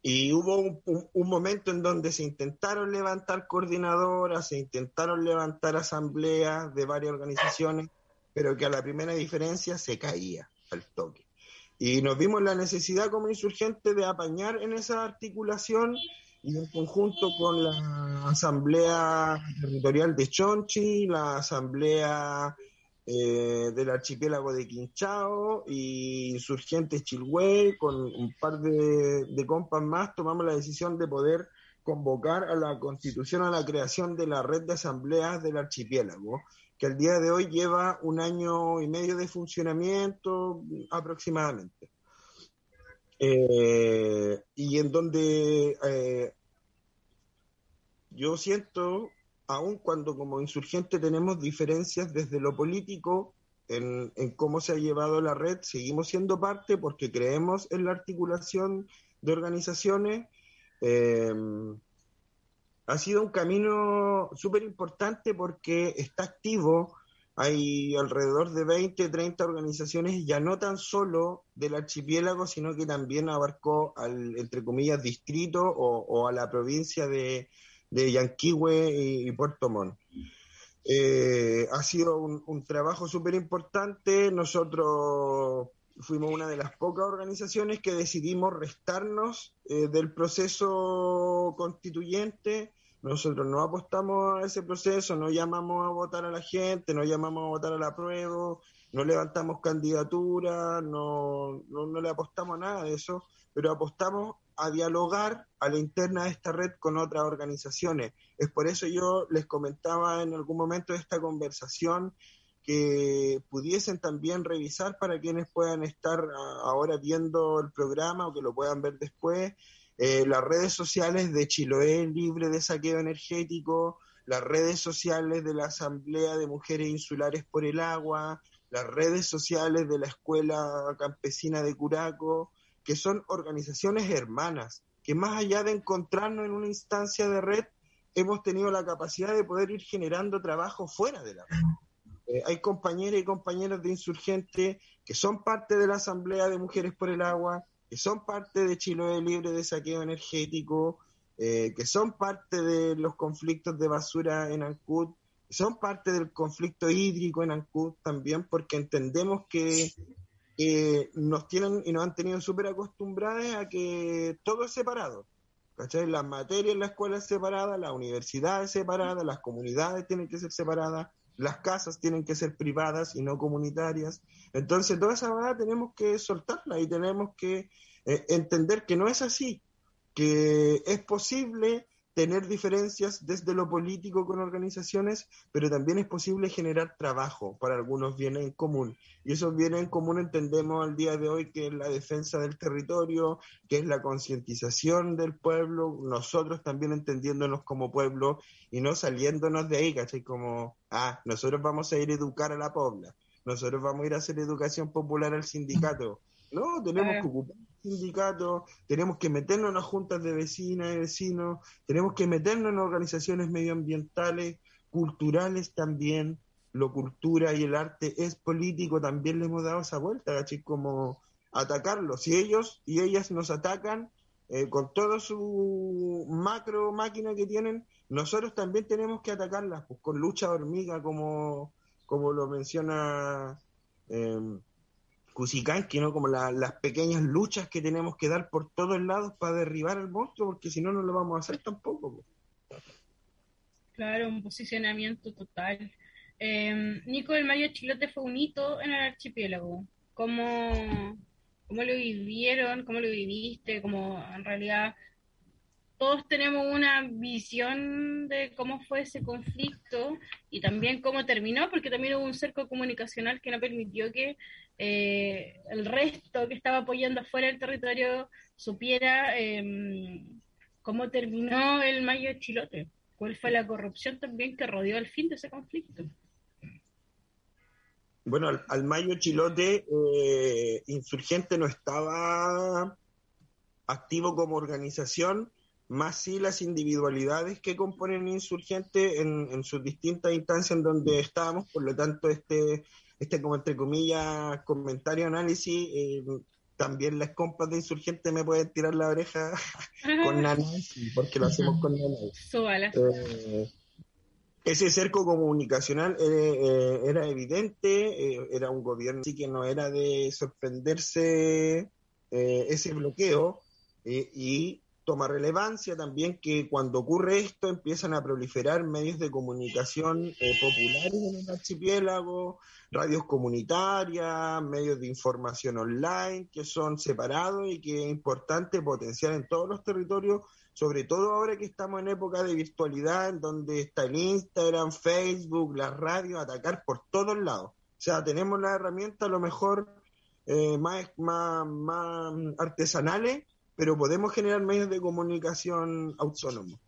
Y hubo un- un momento en donde se intentaron levantar coordinadoras, se intentaron levantar asambleas de varias organizaciones, pero que a la primera diferencia se caía al toque. Y nos vimos la necesidad como insurgentes de apañar en esa articulación y en conjunto con la Asamblea Territorial de Chonchi, la Asamblea eh, del Archipiélago de Quinchao y Insurgentes Chilhué, con un par de compas más, tomamos la decisión de poder convocar a la constitución, a la creación de la red de asambleas del archipiélago, que al día de hoy lleva un año y medio de funcionamiento aproximadamente. Eh, y en donde eh, yo siento, aun cuando como insurgente tenemos diferencias desde lo político en, en cómo se ha llevado la red, seguimos siendo parte porque creemos en la articulación de organizaciones. Eh, ha sido un camino súper importante porque está activo. Hay alrededor de 20, 30 organizaciones, ya no tan solo del archipiélago, sino que también abarcó al, entre comillas, distrito o, a la provincia de, de Yanquihue y, y Puerto Montt. Eh, ha sido un, un trabajo súper importante. Nosotros fuimos una de las pocas organizaciones que decidimos restarnos eh, del proceso constituyente. Nosotros no apostamos a ese proceso, no llamamos a votar a la gente, no llamamos a votar a la prueba, no levantamos candidatura, no, no, no le apostamos a nada de eso, pero apostamos a dialogar a la interna de esta red con otras organizaciones. Es por eso yo les comentaba en algún momento de esta conversación que pudiesen también revisar para quienes puedan estar a- ahora viendo el programa o que lo puedan ver después, eh, las redes sociales de Chiloé Libre de Saqueo Energético, las redes sociales de la Asamblea de Mujeres Insulares por el Agua, las redes sociales de la Escuela Campesina de Curaco, que son organizaciones hermanas, que más allá de encontrarnos en una instancia de red, hemos tenido la capacidad de poder ir generando trabajo fuera de la red. Eh, hay compañeras y compañeros de insurgentes que son parte de la Asamblea de Mujeres por el Agua, que son parte de Chiloé Libre de Saqueo Energético, eh, que son parte de los conflictos de basura en Ancud, son parte del conflicto hídrico en Ancud también porque entendemos que nos tienen y nos han tenido súper acostumbrados a que todo es separado. ¿Cachai? Las materias en la escuela es separada, la universidad es separada, las comunidades tienen que ser separadas, las casas tienen que ser privadas y no comunitarias. Entonces, toda esa verdad tenemos que soltarla y tenemos que eh, entender que no es así, que es posible tener diferencias desde lo político con organizaciones, pero también es posible generar trabajo para algunos bienes en común. Y esos bienes en común entendemos al día de hoy que es la defensa del territorio, que es la concientización del pueblo, nosotros también entendiéndonos como pueblo y no saliéndonos de ahí, ¿cachai? Como, ah, nosotros vamos a ir a educar a la pobla, nosotros vamos a ir a hacer educación popular al sindicato. No, tenemos que ocupar sindicatos, tenemos que meternos en las juntas de vecinas y vecinos, tenemos que meternos en organizaciones medioambientales, culturales también. Lo cultura y el arte es político, también le hemos dado esa vuelta, ¿cachai? Como atacarlos. Si ellos y ellas nos atacan eh, con toda su macro máquina que tienen, nosotros también tenemos que atacarlas, pues, con lucha hormiga, como, como lo menciona. Eh, Cusicanqui, ¿no? Como las pequeñas luchas que tenemos que dar por todos lados para derribar al monstruo, porque si no, no lo vamos a hacer tampoco. Claro, un posicionamiento total. Eh, Nico, el Mayo Chilote fue un hito en el archipiélago. ¿Cómo, ¿Cómo lo vivieron? ¿Cómo lo viviste? ¿Cómo en realidad todos tenemos una visión de cómo fue ese conflicto y también cómo terminó, porque también hubo un cerco comunicacional que no permitió que eh, el resto que estaba apoyando afuera del territorio supiera em, cómo terminó el Mayo de Chilote, cuál fue la corrupción también que rodeó el fin de ese conflicto. Bueno, al, Mayo Chilote, eh, Insurgente no estaba activo como organización, más sí las individualidades que componen Insurgente en, en sus distintas instancias en donde estábamos, por lo tanto este este como entre comillas comentario, análisis, eh, también las compas de insurgentes me pueden tirar la oreja con Nancy, porque lo hacemos con Nancy. Eh, ese cerco comunicacional eh, era evidente, era un gobierno así que no era de sorprenderse ese bloqueo y toma relevancia también que cuando ocurre esto empiezan a proliferar medios de comunicación populares en el archipiélago, radios comunitarias, medios de información online que son separados y que es importante potenciar en todos los territorios, sobre todo ahora que estamos en época de virtualidad, en donde está el Instagram, Facebook, las radios, atacar por todos lados. O sea, tenemos la herramienta a lo mejor eh, más, más, más artesanales, pero podemos generar medios de comunicación autónomos.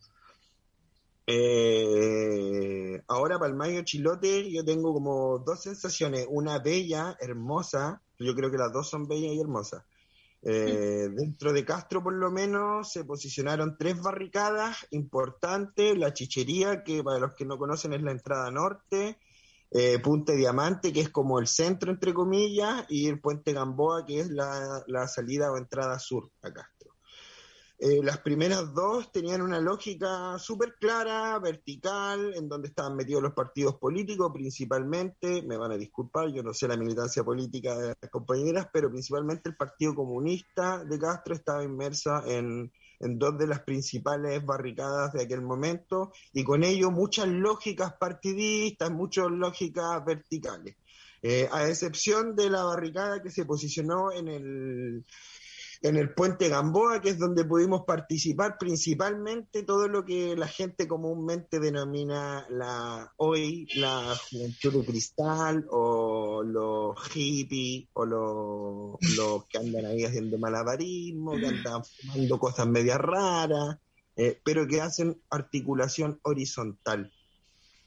Eh, ahora para el mayo chilote yo tengo como dos sensaciones, una bella, hermosa, yo creo que las dos son bellas y hermosas. Eh, dentro de Castro por lo menos se posicionaron tres barricadas importantes, la chichería, que para los que no conocen es la entrada norte, eh, Punta Diamante, que es como el centro entre comillas, y el Puente Gamboa, que es la, la salida o entrada sur acá. Eh, las primeras dos tenían una lógica súper clara, vertical, en donde estaban metidos los partidos políticos principalmente, me van a disculpar, yo no sé la militancia política de las compañeras, pero principalmente el Partido Comunista de Castro estaba inmersa en, dos de las principales barricadas de aquel momento y con ello muchas lógicas partidistas, muchas lógicas verticales. Eh, a excepción de la barricada que se posicionó en el en el puente Gamboa, que es donde pudimos participar principalmente todo lo que la gente comúnmente denomina la hoy la juventud de cristal o los hippies o los, que andan ahí haciendo malabarismo, que andan fumando cosas medias raras, eh, pero que hacen articulación horizontal.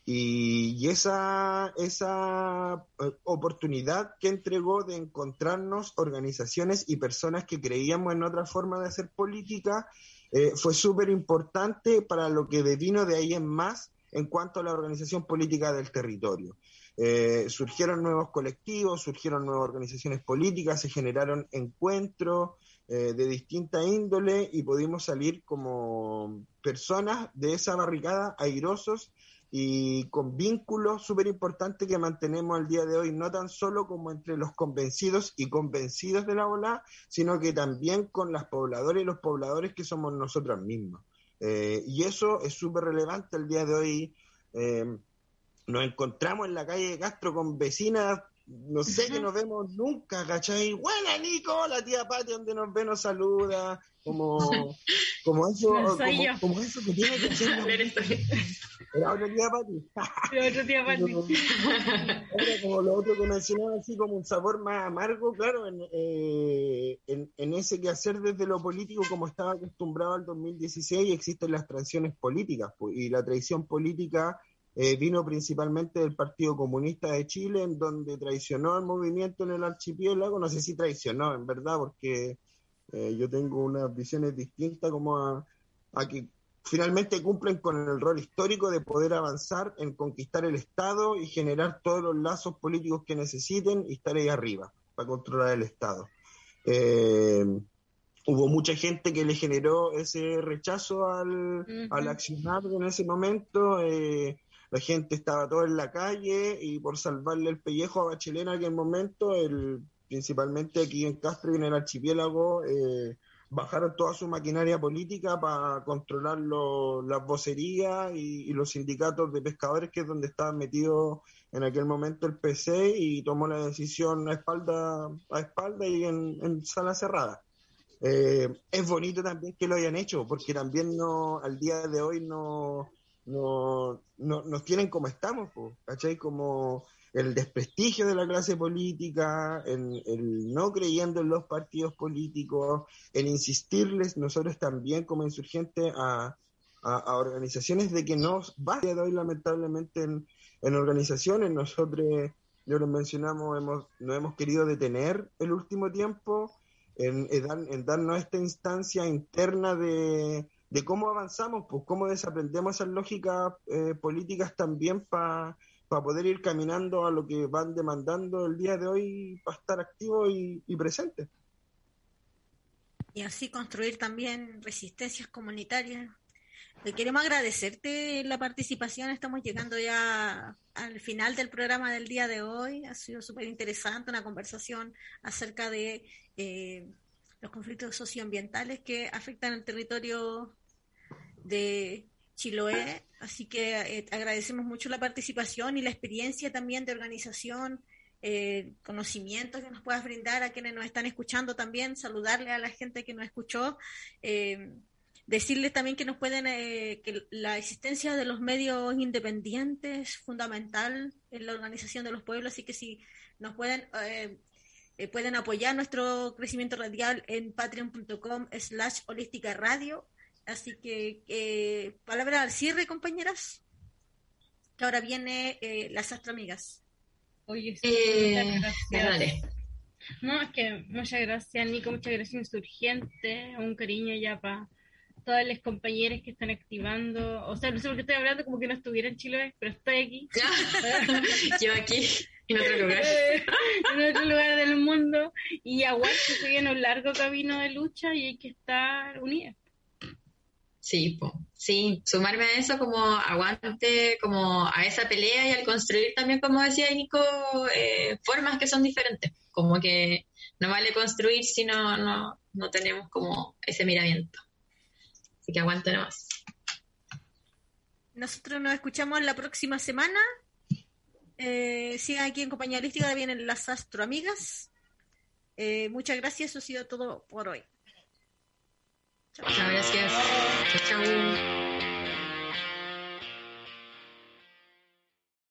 Y, esa, esa eh, oportunidad que entregó de encontrarnos organizaciones y personas que creíamos en otra forma de hacer política eh, fue súper importante para lo que devino de ahí en más en cuanto a la organización política del territorio. Eh, surgieron nuevos colectivos, surgieron nuevas organizaciones políticas, se generaron encuentros de distinta índole y pudimos salir como personas de esa barricada airosos y con vínculos súper importantes que mantenemos al día de hoy, no tan solo como entre los convencidos y convencidos de la ola, sino que también con las pobladoras y los pobladores que somos nosotros mismos. Eh, y eso es súper relevante el día de hoy. Eh, nos encontramos en la calle de Castro con vecinas no sé que nos vemos nunca, ¿cachai? Buena Nico, la tía Pati donde nos ve nos saluda, como, como eso, como, eso que tiene que ser. Era otra tía Pati. otra tía Pati. Era como lo otro que mencionaba, así como un sabor más amargo, claro, en, eh, en, en ese quehacer desde lo político, como estaba acostumbrado al 2016, existen las traiciones políticas, y la traición política eh, vino principalmente del Partido Comunista de Chile, en donde traicionó el movimiento en el archipiélago, no sé si traicionó, en verdad, porque eh, yo tengo unas visiones distintas como a, que finalmente cumplen con el rol histórico de poder avanzar en conquistar el Estado y generar todos los lazos políticos que necesiten y estar ahí arriba para controlar el Estado. Eh, hubo mucha gente que le generó ese rechazo al, al accionar en ese momento. Eh, la gente estaba toda en la calle y por salvarle el pellejo a Bachelet en aquel momento, el, principalmente aquí en Castro y en el archipiélago, eh, bajaron toda su maquinaria política para controlar las vocerías y, los sindicatos de pescadores, que es donde estaban metidos en aquel momento el PC, y tomó la decisión a espalda, a espalda y en, sala cerrada. Eh, es bonito también que lo hayan hecho, porque también no, al día de hoy no, no, no, nos tienen como estamos, ¿cachai? Como el desprestigio de la clase política, el, el, no creyendo en los partidos políticos, el insistirles nosotros también como insurgentes a, a, organizaciones de que nos va de hoy lamentablemente en, en organizaciones, nosotros, yo lo mencionamos, hemos, no hemos querido detener el último tiempo en, en darnos esta instancia interna de, de cómo avanzamos, pues cómo desaprendemos esas lógicas eh, políticas también para poder ir caminando a lo que van demandando el día de hoy para estar activo y, presente. Y así construir también resistencias comunitarias. Le queremos agradecerte la participación. Estamos llegando ya al final del programa del día de hoy. Ha sido súper interesante una conversación acerca de eh, los conflictos socioambientales que afectan el territorio de Chiloé, así que eh, agradecemos mucho la participación y la experiencia también de organización, eh, conocimiento que nos puedas brindar a quienes nos están escuchando también, saludarle a la gente que nos escuchó, eh, decirles también que nos pueden, eh, que la existencia de los medios independientes es fundamental en la organización de los pueblos, así que si nos pueden pueden apoyar nuestro crecimiento radial en patreon.com slash holística radio Así que, eh, palabra al cierre, compañeras. Que ahora viene eh, las astroamigas. Oye, sí, eh, gracias. No, es que muchas gracias, Nico, muchas gracias, Insurgente. Un cariño ya para todas las compañeras que están activando. O sea, no sé por qué estoy hablando como que no estuviera en Chile, pero estoy aquí. Yo aquí, en otro lugar. en otro lugar del mundo. Y aguante, se viene un largo camino de lucha y hay que estar unidas. Sí, sí, sumarme a eso como aguante, como a esa pelea y al construir también, como decía Nico, eh, formas que son diferentes. Como que no vale construir si no, no, no tenemos como ese miramiento. Así que aguante nomás. Nosotros nos escuchamos la próxima semana. Eh, sigan aquí en compañía holística, vienen las astroamigas. Eh, muchas gracias, eso ha sido todo por hoy. Chao, gracias. Chao.